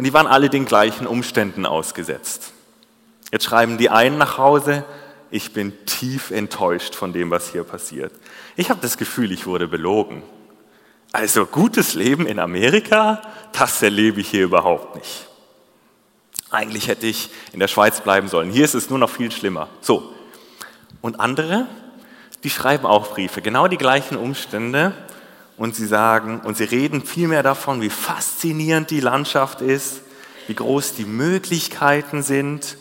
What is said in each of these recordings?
Und die waren alle den gleichen Umständen ausgesetzt. Jetzt schreiben die einen nach Hause, ich bin tief enttäuscht von dem, was hier passiert. Ich habe das Gefühl, ich wurde belogen. Also gutes Leben in Amerika, das erlebe ich hier überhaupt nicht. Eigentlich hätte ich in der Schweiz bleiben sollen. Hier ist es nur noch viel schlimmer. So. Und andere, die schreiben auch Briefe, genau die gleichen Umstände. Und sie sagen, und sie reden viel mehr davon, wie faszinierend die Landschaft ist, wie groß die Möglichkeiten sind,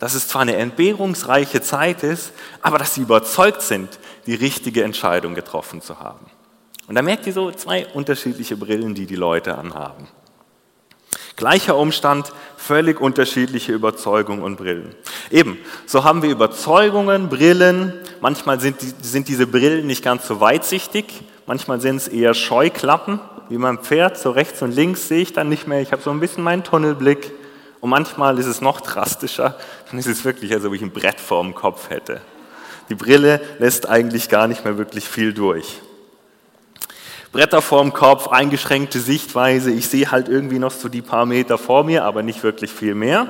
dass es zwar eine entbehrungsreiche Zeit ist, aber dass sie überzeugt sind, die richtige Entscheidung getroffen zu haben. Und da merkt ihr so zwei unterschiedliche Brillen, die die Leute anhaben. Gleicher Umstand, völlig unterschiedliche Überzeugungen und Brillen. Eben, so haben wir Überzeugungen, Brillen. Manchmal sind, die, sind diese Brillen nicht ganz so weitsichtig, manchmal sind es eher Scheuklappen, wie mein Pferd. So rechts und links sehe ich dann nicht mehr. Ich habe so ein bisschen meinen Tunnelblick. Und manchmal ist es noch drastischer, dann ist es wirklich, als ob ich ein Brett vorm Kopf hätte. Die Brille lässt eigentlich gar nicht mehr wirklich viel durch. Bretter vorm Kopf, eingeschränkte Sichtweise. Ich sehe halt irgendwie noch so die paar Meter vor mir, aber nicht wirklich viel mehr.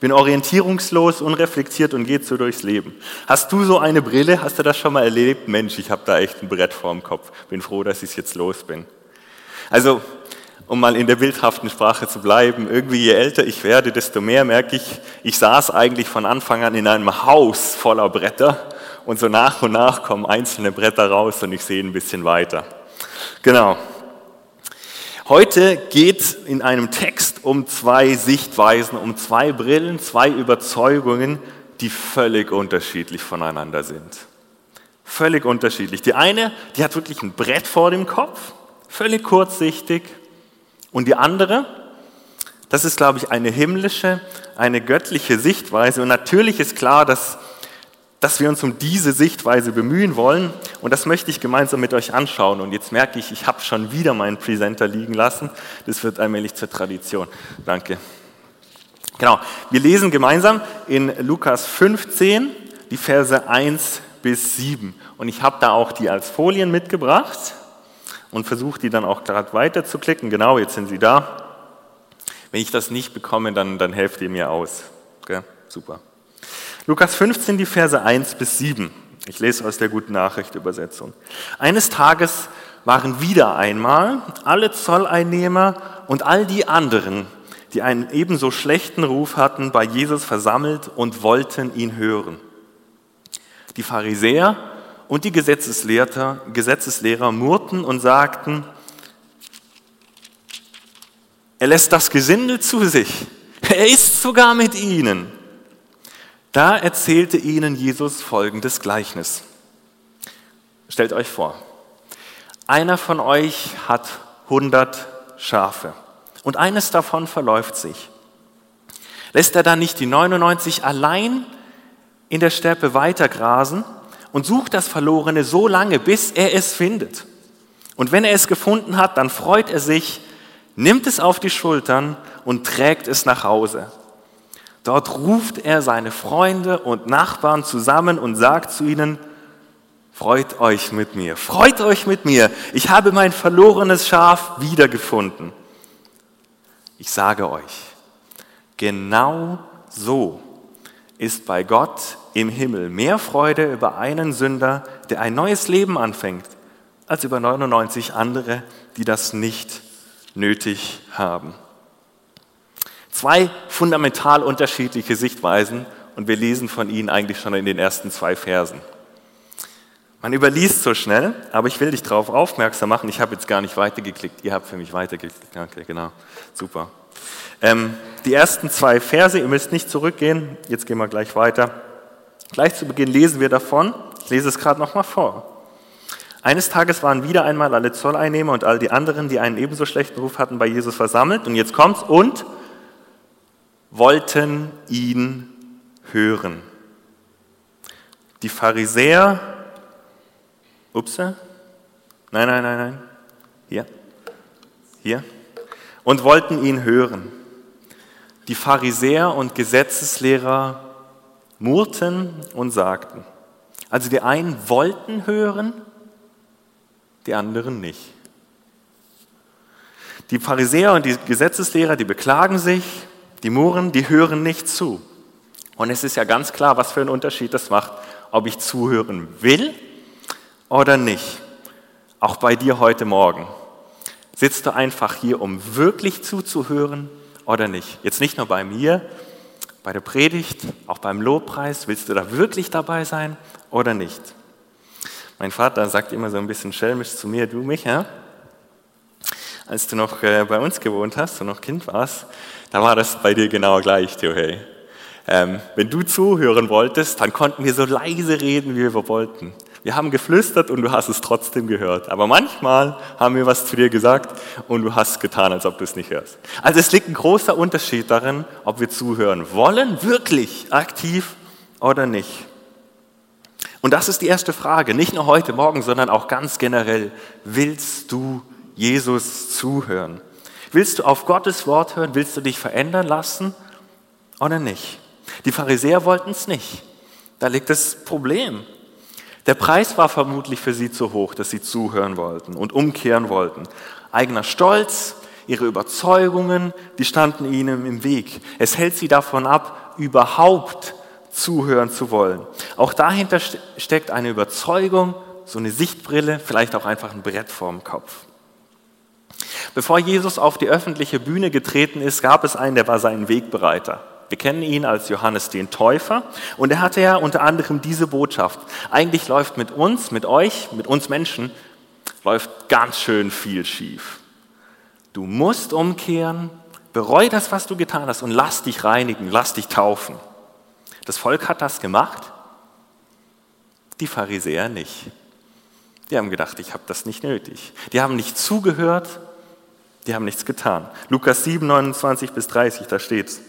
Bin orientierungslos, unreflektiert und gehe so durchs Leben. Hast du so eine Brille? Hast du das schon mal erlebt? Mensch, ich habe da echt ein Brett vorm Kopf. Bin froh, dass ich jetzt los bin. Also, um mal in der bildhaften Sprache zu bleiben, irgendwie je älter ich werde, desto mehr merke ich, ich saß eigentlich von Anfang an in einem Haus voller Bretter und so nach und nach kommen einzelne Bretter raus und ich sehe ein bisschen weiter. Genau. Heute geht es in einem Text um zwei Sichtweisen, um zwei Brillen, zwei Überzeugungen, die völlig unterschiedlich voneinander sind. Völlig unterschiedlich. Die eine, die hat wirklich ein Brett vor dem Kopf, völlig kurzsichtig. Und die andere, das ist, glaube ich, eine himmlische, eine göttliche Sichtweise. Und natürlich ist klar, dass dass wir uns um diese Sichtweise bemühen wollen. Und das möchte ich gemeinsam mit euch anschauen. Und jetzt merke ich, ich habe schon wieder meinen Presenter liegen lassen. Das wird allmählich zur Tradition. Danke. Genau, wir lesen gemeinsam in Lukas 15 die Verse 1 bis 7. Und ich habe da auch die als Folien mitgebracht und versuche die dann auch gerade weiter zu klicken. Genau, jetzt sind sie da. Wenn ich das nicht bekomme, dann, dann helft ihr mir aus. Okay? Super. Lukas 15, die Verse 1 bis 7. Ich lese aus der Guten Nachricht Übersetzung. Eines Tages waren wieder einmal alle Zolleinnehmer und all die anderen, die einen ebenso schlechten Ruf hatten, bei Jesus versammelt und wollten ihn hören. Die Pharisäer und die Gesetzeslehrer, Gesetzeslehrer murrten und sagten, er lässt das Gesindel zu sich, er ist sogar mit ihnen. Da erzählte ihnen Jesus folgendes Gleichnis. Stellt euch vor, einer von euch hat 100 Schafe und eines davon verläuft sich. Lässt er dann nicht die 99 allein in der Steppe weitergrasen und sucht das Verlorene so lange, bis er es findet? Und wenn er es gefunden hat, dann freut er sich, nimmt es auf die Schultern und trägt es nach Hause. Dort ruft er seine Freunde und Nachbarn zusammen und sagt zu ihnen, freut euch mit mir, freut euch mit mir, ich habe mein verlorenes Schaf wiedergefunden. Ich sage euch, genau so ist bei Gott im Himmel mehr Freude über einen Sünder, der ein neues Leben anfängt, als über 99 andere, die das nicht nötig haben. Zwei fundamental unterschiedliche Sichtweisen und wir lesen von ihnen eigentlich schon in den ersten zwei Versen. Man überliest so schnell, aber ich will dich darauf aufmerksam machen. Ich habe jetzt gar nicht weitergeklickt. Ihr habt für mich weitergeklickt. Okay, genau. Super. Ähm, die ersten zwei Verse, ihr müsst nicht zurückgehen. Jetzt gehen wir gleich weiter. Gleich zu Beginn lesen wir davon. Ich lese es gerade nochmal vor. Eines Tages waren wieder einmal alle Zolleinnehmer und all die anderen, die einen ebenso schlechten Ruf hatten, bei Jesus versammelt. Und jetzt kommt's und wollten ihn hören. Die Pharisäer, ups, nein, nein, nein, nein, hier, hier, und wollten ihn hören. Die Pharisäer und Gesetzeslehrer murrten und sagten, also die einen wollten hören, die anderen nicht. Die Pharisäer und die Gesetzeslehrer, die beklagen sich, die Murren, die hören nicht zu. Und es ist ja ganz klar, was für einen Unterschied das macht, ob ich zuhören will oder nicht. Auch bei dir heute Morgen. Sitzt du einfach hier, um wirklich zuzuhören oder nicht? Jetzt nicht nur bei mir, bei der Predigt, auch beim Lobpreis. Willst du da wirklich dabei sein oder nicht? Mein Vater sagt immer so ein bisschen schelmisch zu mir, du Micha, als du noch äh, bei uns gewohnt hast und noch Kind warst, da war das bei dir genau gleich, Theo. Ähm, wenn du zuhören wolltest, dann konnten wir so leise reden, wie wir wollten. Wir haben geflüstert und du hast es trotzdem gehört. Aber manchmal haben wir was zu dir gesagt und du hast getan, als ob du es nicht hörst. Also es liegt ein großer Unterschied darin, ob wir zuhören wollen, wirklich aktiv oder nicht. Und das ist die erste Frage, nicht nur heute Morgen, sondern auch ganz generell. Willst du Jesus zuhören? Willst du auf Gottes Wort hören? Willst du dich verändern lassen oder nicht? Die Pharisäer wollten es nicht. Da liegt das Problem. Der Preis war vermutlich für sie zu hoch, dass sie zuhören wollten und umkehren wollten. Eigener Stolz, ihre Überzeugungen, die standen ihnen im Weg. Es hält sie davon ab, überhaupt zuhören zu wollen. Auch dahinter steckt eine Überzeugung, so eine Sichtbrille, vielleicht auch einfach ein Brett vorm Kopf. Bevor Jesus auf die öffentliche Bühne getreten ist, gab es einen, der war sein Wegbereiter. Wir kennen ihn als Johannes den Täufer und er hatte ja unter anderem diese Botschaft. Eigentlich läuft mit uns, mit euch, mit uns Menschen, läuft ganz schön viel schief. Du musst umkehren, bereu das, was du getan hast und lass dich reinigen, lass dich taufen. Das Volk hat das gemacht, die Pharisäer nicht. Die haben gedacht, ich habe das nicht nötig. Die haben nicht zugehört, die haben nichts getan. Lukas 7, 29 bis 30, da steht's.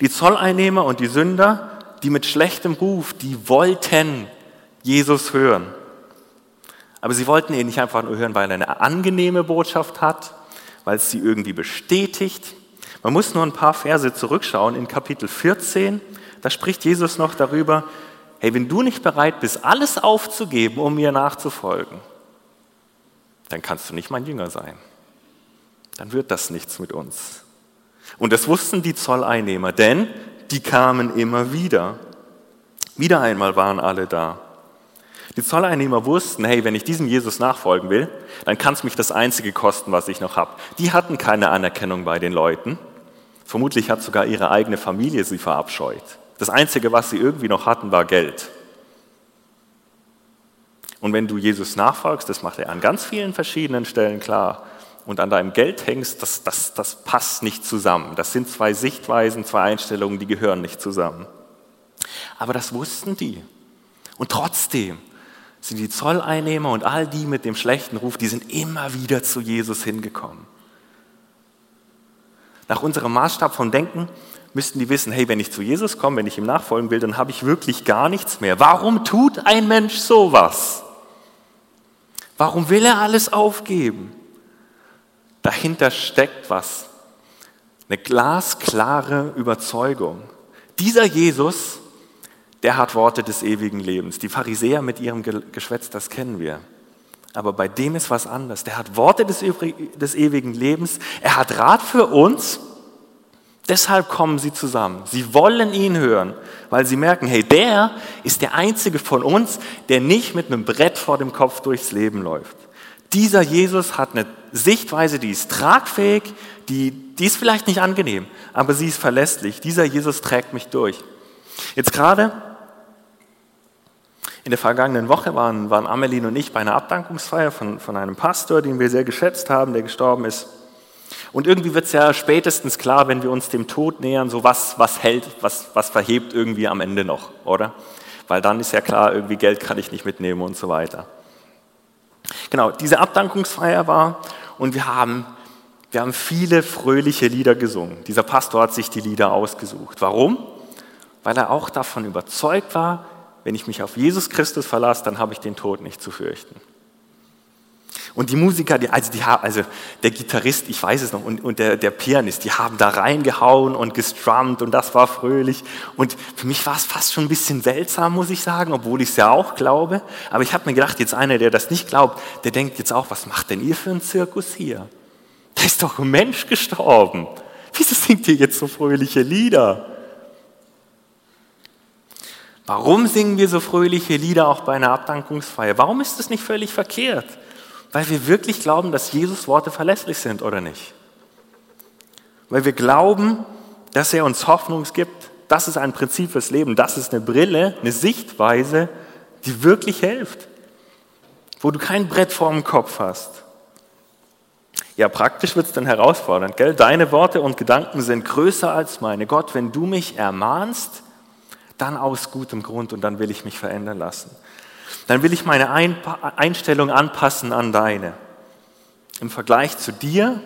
Die Zolleinnehmer und die Sünder, die mit schlechtem Ruf, die wollten Jesus hören. Aber sie wollten ihn nicht einfach nur hören, weil er eine angenehme Botschaft hat, weil es sie irgendwie bestätigt. Man muss nur ein paar Verse zurückschauen in Kapitel 14. Da spricht Jesus noch darüber, hey, wenn du nicht bereit bist, alles aufzugeben, um mir nachzufolgen, dann kannst du nicht mein Jünger sein dann wird das nichts mit uns. Und das wussten die Zolleinnehmer, denn die kamen immer wieder. Wieder einmal waren alle da. Die Zolleinnehmer wussten, hey, wenn ich diesem Jesus nachfolgen will, dann kann es mich das Einzige kosten, was ich noch habe. Die hatten keine Anerkennung bei den Leuten. Vermutlich hat sogar ihre eigene Familie sie verabscheut. Das Einzige, was sie irgendwie noch hatten, war Geld. Und wenn du Jesus nachfolgst, das macht er an ganz vielen verschiedenen Stellen klar, und an deinem Geld hängst, das, das, das passt nicht zusammen. Das sind zwei Sichtweisen, zwei Einstellungen, die gehören nicht zusammen. Aber das wussten die. Und trotzdem sind die Zolleinnehmer und all die mit dem schlechten Ruf, die sind immer wieder zu Jesus hingekommen. Nach unserem Maßstab von Denken müssten die wissen, hey, wenn ich zu Jesus komme, wenn ich ihm nachfolgen will, dann habe ich wirklich gar nichts mehr. Warum tut ein Mensch sowas? Warum will er alles aufgeben? Dahinter steckt was. Eine glasklare Überzeugung. Dieser Jesus, der hat Worte des ewigen Lebens. Die Pharisäer mit ihrem Geschwätz, das kennen wir. Aber bei dem ist was anderes. Der hat Worte des, des ewigen Lebens. Er hat Rat für uns. Deshalb kommen sie zusammen. Sie wollen ihn hören, weil sie merken, hey, der ist der einzige von uns, der nicht mit einem Brett vor dem Kopf durchs Leben läuft. Dieser Jesus hat eine Sichtweise, die ist tragfähig, die, die ist vielleicht nicht angenehm, aber sie ist verlässlich. Dieser Jesus trägt mich durch. Jetzt gerade in der vergangenen Woche waren, waren Amelie und ich bei einer Abdankungsfeier von, von einem Pastor, den wir sehr geschätzt haben, der gestorben ist. Und irgendwie wird es ja spätestens klar, wenn wir uns dem Tod nähern, so was, was hält, was, was verhebt irgendwie am Ende noch, oder? Weil dann ist ja klar, irgendwie Geld kann ich nicht mitnehmen und so weiter. Genau, diese Abdankungsfeier war und wir haben, wir haben viele fröhliche Lieder gesungen. Dieser Pastor hat sich die Lieder ausgesucht. Warum? Weil er auch davon überzeugt war, wenn ich mich auf Jesus Christus verlasse, dann habe ich den Tod nicht zu fürchten. Und die Musiker, die, also, die, also der Gitarrist, ich weiß es noch, und, und der, der Pianist, die haben da reingehauen und gestrummt und das war fröhlich. Und für mich war es fast schon ein bisschen seltsam, muss ich sagen, obwohl ich es ja auch glaube. Aber ich habe mir gedacht, jetzt einer, der das nicht glaubt, der denkt jetzt auch, was macht denn ihr für einen Zirkus hier? Da ist doch ein Mensch gestorben. Wieso singt ihr jetzt so fröhliche Lieder? Warum singen wir so fröhliche Lieder auch bei einer Abdankungsfeier? Warum ist das nicht völlig verkehrt? Weil wir wirklich glauben, dass Jesus Worte verlässlich sind oder nicht? Weil wir glauben, dass er uns Hoffnung gibt. Das ist ein Prinzip fürs Leben. Das ist eine Brille, eine Sichtweise, die wirklich hilft. Wo du kein Brett vorm Kopf hast. Ja, praktisch wird es dann herausfordernd, gell? Deine Worte und Gedanken sind größer als meine. Gott, wenn du mich ermahnst, dann aus gutem Grund und dann will ich mich verändern lassen. Dann will ich meine Einstellung anpassen an deine. Im Vergleich zu dir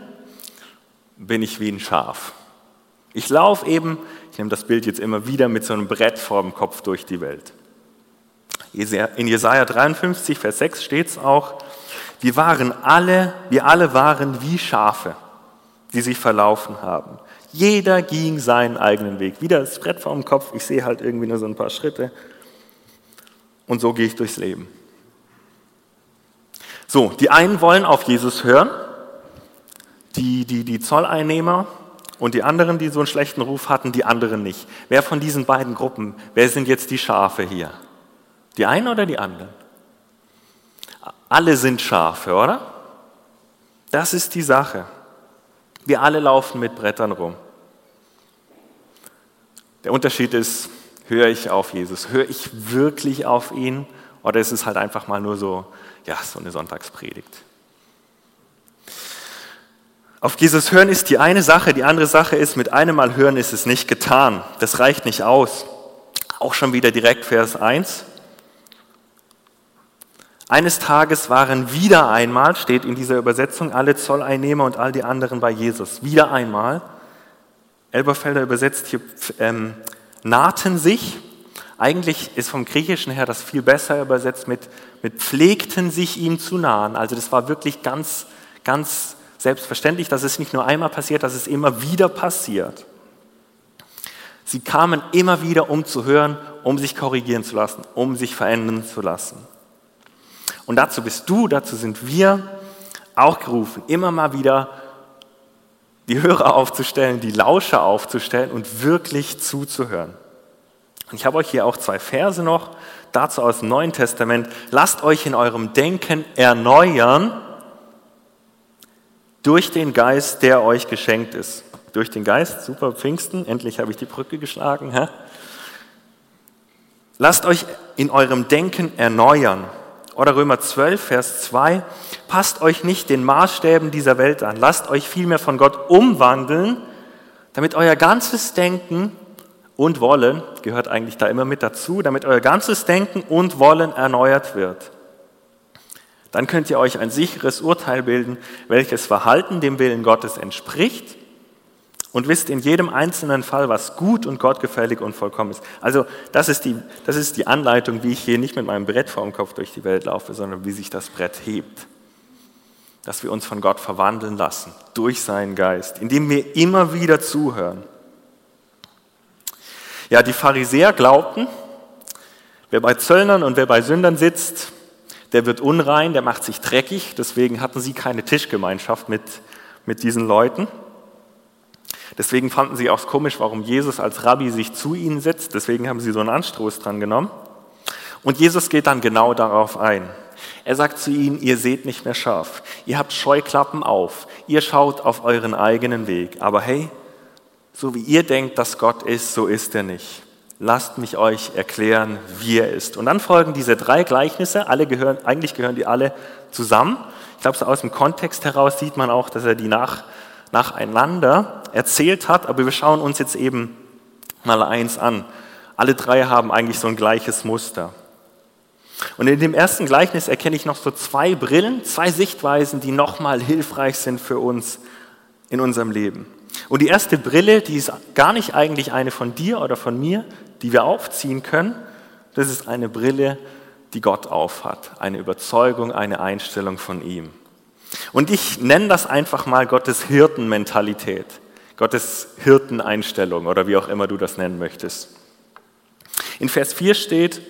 bin ich wie ein Schaf. Ich laufe eben, ich nehme das Bild jetzt immer wieder, mit so einem Brett vor dem Kopf durch die Welt. In Jesaja 53, Vers 6 steht es auch, wir waren alle, wir alle waren wie Schafe, die sich verlaufen haben. Jeder ging seinen eigenen Weg. Wieder das Brett vor dem Kopf, ich sehe halt irgendwie nur so ein paar Schritte. Und so gehe ich durchs Leben. So, die einen wollen auf Jesus hören, die, die, die Zolleinnehmer und die anderen, die so einen schlechten Ruf hatten, die anderen nicht. Wer von diesen beiden Gruppen, wer sind jetzt die Schafe hier? Die einen oder die anderen? Alle sind Schafe, oder? Das ist die Sache. Wir alle laufen mit Brettern rum. Der Unterschied ist, höre ich auf Jesus? Höre ich wirklich auf ihn? Oder ist es halt einfach mal nur so, ja, so eine Sonntagspredigt? Auf Jesus hören ist die eine Sache, die andere Sache ist, mit einem Mal hören ist es nicht getan. Das reicht nicht aus. Auch schon wieder direkt Vers 1. Eines Tages waren wieder einmal, steht in dieser Übersetzung, alle Zolleinnehmer und all die anderen bei Jesus. Wieder einmal. Elberfelder übersetzt hier, ähm, nahten sich. Eigentlich ist vom Griechischen her das viel besser übersetzt mit, mit pflegten sich ihm zu nahen. Also das war wirklich ganz, ganz selbstverständlich, dass es nicht nur einmal passiert, dass es immer wieder passiert. Sie kamen immer wieder, um zu hören, um sich korrigieren zu lassen, um sich verändern zu lassen. Und dazu bist du, dazu sind wir auch gerufen, immer mal wieder die Hörer aufzustellen, die Lauscher aufzustellen und wirklich zuzuhören. Und ich habe euch hier auch zwei Verse noch, dazu aus dem Neuen Testament. Lasst euch in eurem Denken erneuern durch den Geist, der euch geschenkt ist. Durch den Geist, super Pfingsten, endlich habe ich die Brücke geschlagen. Hä? Lasst euch in eurem Denken erneuern. Oder Römer 12, Vers 2, passt euch nicht den Maßstäben dieser Welt an, lasst euch vielmehr von Gott umwandeln, damit euer ganzes Denken und Wollen, gehört eigentlich da immer mit dazu, damit euer ganzes Denken und Wollen erneuert wird. Dann könnt ihr euch ein sicheres Urteil bilden, welches Verhalten dem Willen Gottes entspricht und wisst in jedem einzelnen Fall, was gut und gottgefällig und vollkommen ist. Also das ist, die, das ist die Anleitung, wie ich hier nicht mit meinem Brett vor dem Kopf durch die Welt laufe, sondern wie sich das Brett hebt. Dass wir uns von Gott verwandeln lassen durch seinen Geist, indem wir immer wieder zuhören. Ja, die Pharisäer glaubten, wer bei Zöllnern und wer bei Sündern sitzt, der wird unrein, der macht sich dreckig. Deswegen hatten sie keine Tischgemeinschaft mit, mit diesen Leuten. Deswegen fanden sie auch komisch, warum Jesus als Rabbi sich zu ihnen setzt. Deswegen haben sie so einen Anstoß dran genommen. Und Jesus geht dann genau darauf ein. Er sagt zu ihnen, ihr seht nicht mehr scharf, ihr habt Scheuklappen auf, ihr schaut auf euren eigenen Weg. Aber hey, so wie ihr denkt, dass Gott ist, so ist er nicht. Lasst mich euch erklären, wie er ist. Und dann folgen diese drei Gleichnisse, alle gehören, eigentlich gehören die alle zusammen. Ich glaube, so aus dem Kontext heraus sieht man auch, dass er die nach, nacheinander erzählt hat, aber wir schauen uns jetzt eben mal eins an. Alle drei haben eigentlich so ein gleiches Muster. Und in dem ersten Gleichnis erkenne ich noch so zwei Brillen, zwei Sichtweisen, die nochmal hilfreich sind für uns in unserem Leben. Und die erste Brille, die ist gar nicht eigentlich eine von dir oder von mir, die wir aufziehen können. Das ist eine Brille, die Gott aufhat. Eine Überzeugung, eine Einstellung von ihm. Und ich nenne das einfach mal Gottes Hirtenmentalität. Gottes Hirteneinstellung oder wie auch immer du das nennen möchtest. In Vers 4 steht,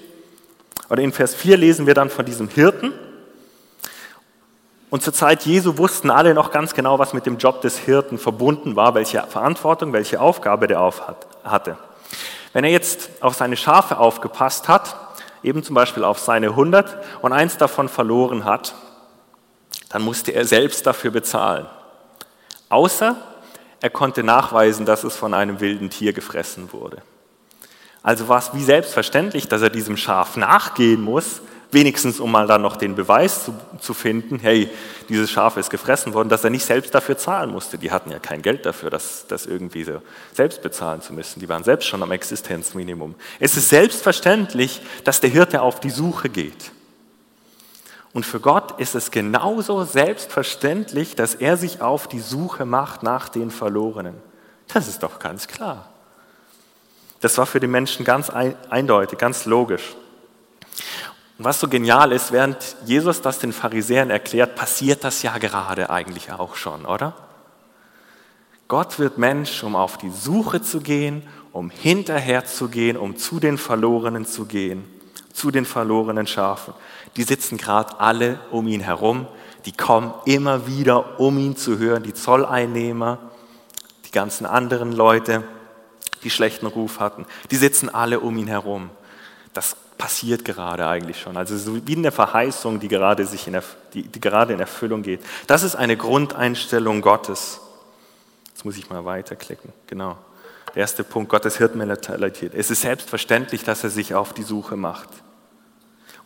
oder in Vers 4 lesen wir dann von diesem Hirten. Und zur Zeit Jesu wussten alle noch ganz genau, was mit dem Job des Hirten verbunden war, welche Verantwortung, welche Aufgabe der auf hatte. Wenn er jetzt auf seine Schafe aufgepasst hat, eben zum Beispiel auf seine 100 und eins davon verloren hat, dann musste er selbst dafür bezahlen. Außer er konnte nachweisen, dass es von einem wilden Tier gefressen wurde. Also war es wie selbstverständlich, dass er diesem Schaf nachgehen muss, wenigstens um mal dann noch den Beweis zu, zu, finden, hey, dieses Schaf ist gefressen worden, dass er nicht selbst dafür zahlen musste. Die hatten ja kein Geld dafür, das, das irgendwie so selbst bezahlen zu müssen. Die waren selbst schon am Existenzminimum. Es ist selbstverständlich, dass der Hirte auf die Suche geht. Und für Gott ist es genauso selbstverständlich, dass er sich auf die Suche macht nach den Verlorenen. Das ist doch ganz klar. Das war für die Menschen ganz eindeutig, ganz logisch. Und was so genial ist, während Jesus das den Pharisäern erklärt, passiert das ja gerade eigentlich auch schon, oder? Gott wird Mensch, um auf die Suche zu gehen, um hinterher zu gehen, um zu den Verlorenen zu gehen, zu den verlorenen Schafen. Die sitzen gerade alle um ihn herum, die kommen immer wieder, um ihn zu hören, die Zolleinnehmer, die ganzen anderen Leute, die schlechten Ruf hatten, die sitzen alle um ihn herum. Das passiert gerade eigentlich schon. Also so wie eine Verheißung, die gerade, sich in, die, die gerade in Erfüllung geht. Das ist eine Grundeinstellung Gottes. Jetzt muss ich mal weiterklicken. Genau. Der erste Punkt, Gottes Hirtenmentalität. Es ist selbstverständlich, dass er sich auf die Suche macht.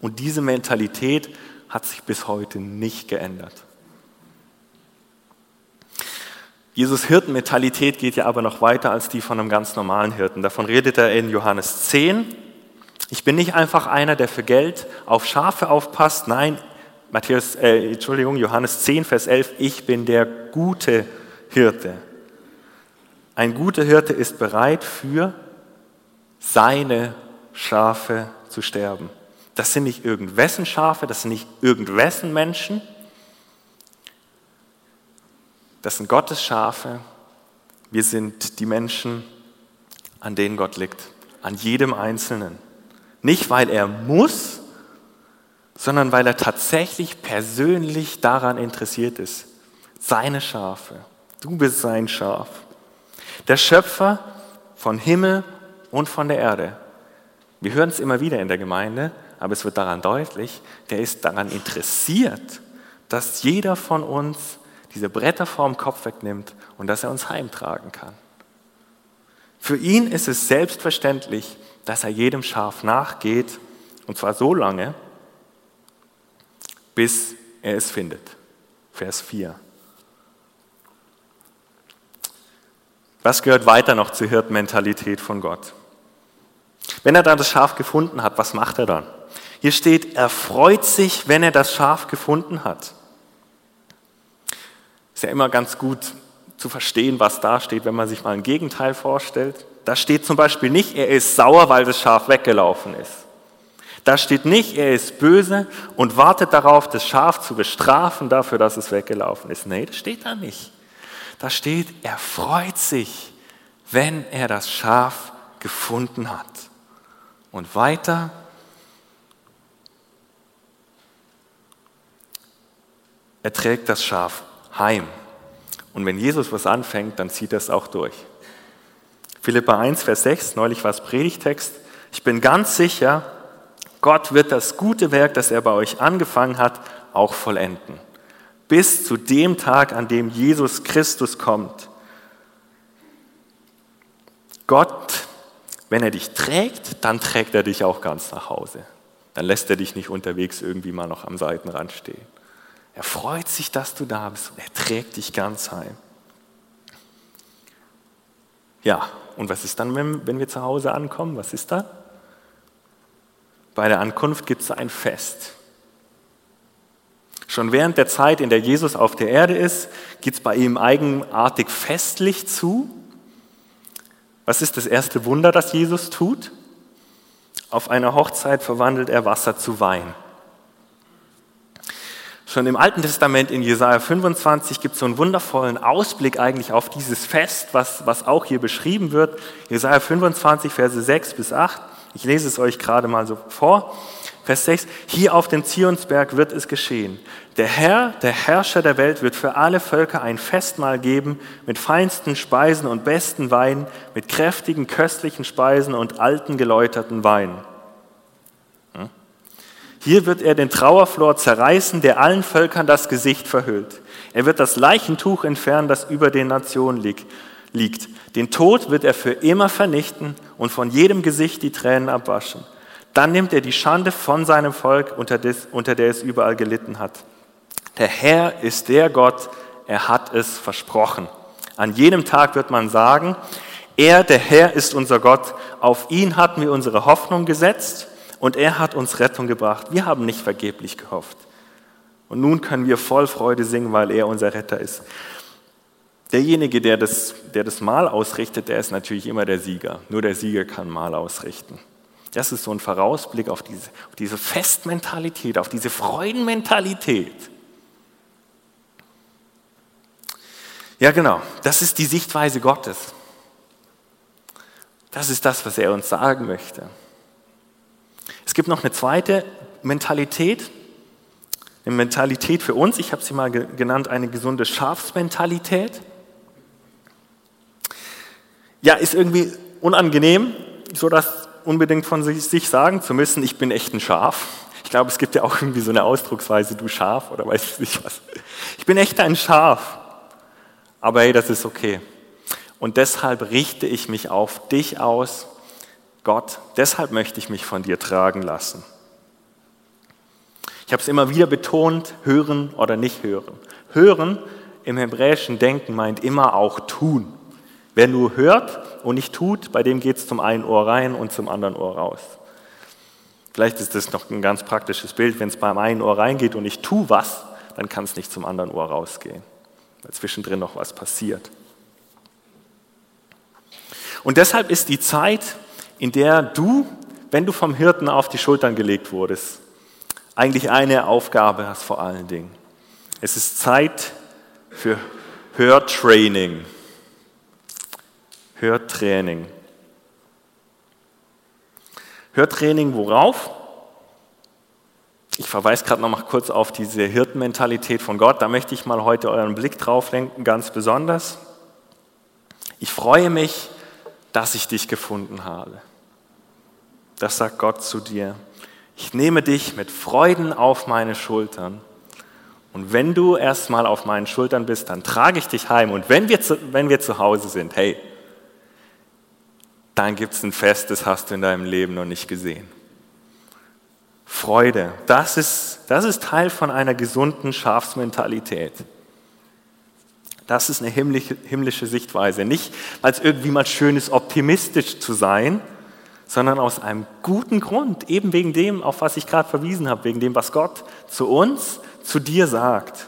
Und diese Mentalität hat sich bis heute nicht geändert. Jesus Hirtenmentalität geht ja aber noch weiter als die von einem ganz normalen Hirten. Davon redet er in Johannes 10, ich bin nicht einfach einer, der für Geld auf Schafe aufpasst. Nein, Matthäus, äh, Entschuldigung, Johannes 10, Vers 11, ich bin der gute Hirte. Ein guter Hirte ist bereit für seine Schafe zu sterben. Das sind nicht irgendwessen Schafe, das sind nicht irgendwessen Menschen. Das sind Gottes Schafe. Wir sind die Menschen, an denen Gott liegt, an jedem Einzelnen. Nicht, weil er muss, sondern weil er tatsächlich persönlich daran interessiert ist. Seine Schafe. Du bist sein Schaf. Der Schöpfer von Himmel und von der Erde. Wir hören es immer wieder in der Gemeinde, aber es wird daran deutlich, der ist daran interessiert, dass jeder von uns diese Bretter vorm Kopf wegnimmt und dass er uns heimtragen kann. Für ihn ist es selbstverständlich, dass er jedem Schaf nachgeht, und zwar so lange, bis er es findet. Vers 4. Was gehört weiter noch zur Hirtmentalität von Gott? Wenn er dann das Schaf gefunden hat, was macht er dann? Hier steht, er freut sich, wenn er das Schaf gefunden hat. Ist ja immer ganz gut zu verstehen, was da steht, wenn man sich mal ein Gegenteil vorstellt. Da steht zum Beispiel nicht, er ist sauer, weil das Schaf weggelaufen ist. Da steht nicht, er ist böse und wartet darauf, das Schaf zu bestrafen dafür, dass es weggelaufen ist. Nee, das steht da nicht. Da steht, er freut sich, wenn er das Schaf gefunden hat. Und weiter, er trägt das Schaf heim. Und wenn Jesus was anfängt, dann zieht er es auch durch. Philippa 1, Vers 6, neulich war es Predigtext. Ich bin ganz sicher, Gott wird das gute Werk, das er bei euch angefangen hat, auch vollenden. Bis zu dem Tag, an dem Jesus Christus kommt. Gott, wenn er dich trägt, dann trägt er dich auch ganz nach Hause. Dann lässt er dich nicht unterwegs irgendwie mal noch am Seitenrand stehen. Er freut sich, dass du da bist und er trägt dich ganz heim. Ja, und was ist dann, wenn, wenn wir zu Hause ankommen? Was ist da? Bei der Ankunft gibt es ein Fest. Schon während der Zeit, in der Jesus auf der Erde ist, geht es bei ihm eigenartig festlich zu. Was ist das erste Wunder, das Jesus tut? Auf einer Hochzeit verwandelt er Wasser zu Wein. Schon im Alten Testament in Jesaja 25 gibt es so einen wundervollen Ausblick eigentlich auf dieses Fest, was, was auch hier beschrieben wird. Jesaja 25, Verse 6 bis 8. Ich lese es euch gerade mal so vor. Vers 6, hier auf dem Zionsberg wird es geschehen. Der Herr, der Herrscher der Welt, wird für alle Völker ein Festmahl geben mit feinsten Speisen und besten Wein, mit kräftigen, köstlichen Speisen und alten, geläuterten Wein. Hm? Hier wird er den Trauerflor zerreißen, der allen Völkern das Gesicht verhüllt. Er wird das Leichentuch entfernen, das über den Nationen liegt. Den Tod wird er für immer vernichten und von jedem Gesicht die Tränen abwaschen. Dann nimmt er die Schande von seinem Volk, unter, des, unter der es überall gelitten hat. Der Herr ist der Gott, er hat es versprochen. An jenem Tag wird man sagen, er, der Herr, ist unser Gott, auf ihn hatten wir unsere Hoffnung gesetzt und er hat uns Rettung gebracht. Wir haben nicht vergeblich gehofft. Und nun können wir voll Freude singen, weil er unser Retter ist. Derjenige, der das, der das Mal ausrichtet, der ist natürlich immer der Sieger. Nur der Sieger kann Mal ausrichten. Das ist so ein Vorausblick auf diese, auf diese Festmentalität, auf diese Freudenmentalität. Ja, genau, das ist die Sichtweise Gottes. Das ist das, was er uns sagen möchte. Es gibt noch eine zweite Mentalität, eine Mentalität für uns, ich habe sie mal genannt, eine gesunde Schafsmentalität. Ja, ist irgendwie unangenehm, so dass unbedingt von sich sagen zu müssen, ich bin echt ein Schaf. Ich glaube, es gibt ja auch irgendwie so eine Ausdrucksweise, du Schaf oder weiß ich nicht was. Ich bin echt ein Schaf. Aber hey, das ist okay. Und deshalb richte ich mich auf dich aus, Gott. Deshalb möchte ich mich von dir tragen lassen. Ich habe es immer wieder betont, hören oder nicht hören. Hören im hebräischen Denken meint immer auch tun. Wer nur hört und nicht tut, bei dem geht es zum einen Ohr rein und zum anderen Ohr raus. Vielleicht ist das noch ein ganz praktisches Bild. Wenn es beim einen Ohr reingeht und ich tue was, dann kann es nicht zum anderen Ohr rausgehen, weil zwischendrin noch was passiert. Und deshalb ist die Zeit, in der du, wenn du vom Hirten auf die Schultern gelegt wurdest, eigentlich eine Aufgabe hast vor allen Dingen. Es ist Zeit für Hörtraining. Hörtraining. Hörtraining worauf? Ich verweise gerade noch mal kurz auf diese Hirtenmentalität von Gott. Da möchte ich mal heute euren Blick drauf lenken, ganz besonders. Ich freue mich, dass ich dich gefunden habe. Das sagt Gott zu dir. Ich nehme dich mit Freuden auf meine Schultern. Und wenn du erstmal auf meinen Schultern bist, dann trage ich dich heim. Und wenn wir zu, wenn wir zu Hause sind, hey, dann gibt es ein Fest, das hast du in deinem Leben noch nicht gesehen. Freude, das ist, das ist Teil von einer gesunden Schafsmentalität. Das ist eine himmlische, himmlische Sichtweise. Nicht, als irgendwie mal schön ist, optimistisch zu sein, sondern aus einem guten Grund, eben wegen dem, auf was ich gerade verwiesen habe, wegen dem, was Gott zu uns, zu dir sagt.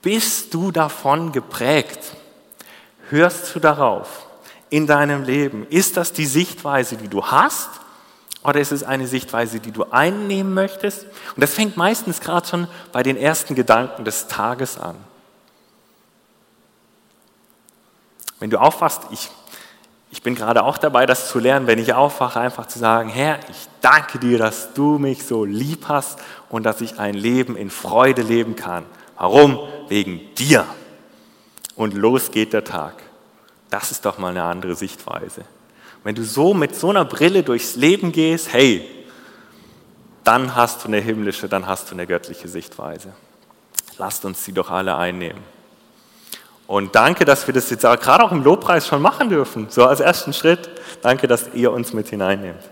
Bist du davon geprägt? Hörst du darauf? In deinem Leben? Ist das die Sichtweise, die du hast? Oder ist es eine Sichtweise, die du einnehmen möchtest? Und das fängt meistens gerade schon bei den ersten Gedanken des Tages an. Wenn du aufwachst, ich, ich bin gerade auch dabei, das zu lernen, wenn ich aufwache, einfach zu sagen, Herr, ich danke dir, dass du mich so lieb hast und dass ich ein Leben in Freude leben kann. Warum? Wegen dir. Und los geht der Tag. Das ist doch mal eine andere Sichtweise. Wenn du so mit so einer Brille durchs Leben gehst, hey, dann hast du eine himmlische, dann hast du eine göttliche Sichtweise. Lasst uns sie doch alle einnehmen. Und danke, dass wir das jetzt gerade auch im Lobpreis schon machen dürfen. So als ersten Schritt. Danke, dass ihr uns mit hineinnehmt.